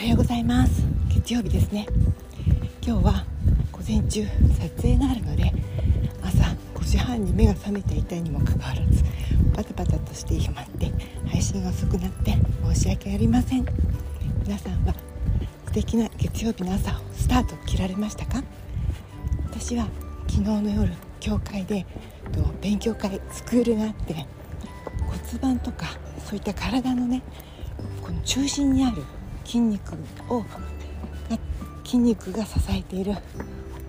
はようございます。月曜日ですね。今日は午前中撮影があるので朝5時半に目が覚めていたにもかかわらずバタバタとしてしまって配信が遅くなって申し訳ありません。皆さんは素敵な月曜日の朝をスタート切られましたか？私は昨日の夜教会で勉強会スクールがあって骨盤とかそういった体のねこの中心にある筋肉を筋肉が支えている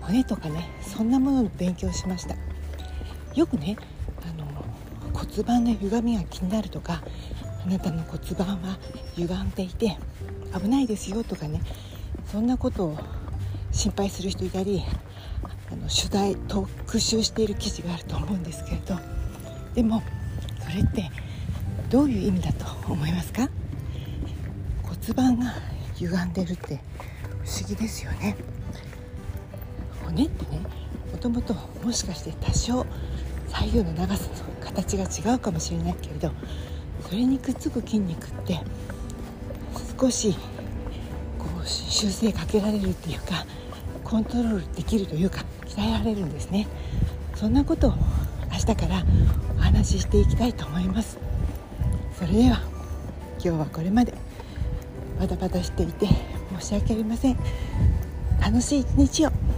骨とかねそんなものの勉強しました。よくねあの骨盤の歪みが気になるとかあなたの骨盤は歪んでいて危ないですよとかねそんなことを心配する人いたりあの取材特集している記事があると思うんですけれど。でもそれってどういう意味だと思いますか？骨盤が歪んでるって不思議ですよね。骨ってねもともともしかして多少左右の長さの形が違うかもしれないけれどそれにくっつく筋肉って少しこう修正かけられるっていうかコントロールできるというか鍛えられるんですね。そんなことを明日からお話ししていきたいと思います。それでは今日はこれまで。バタバタしていて申し訳ありません。楽しい一日を。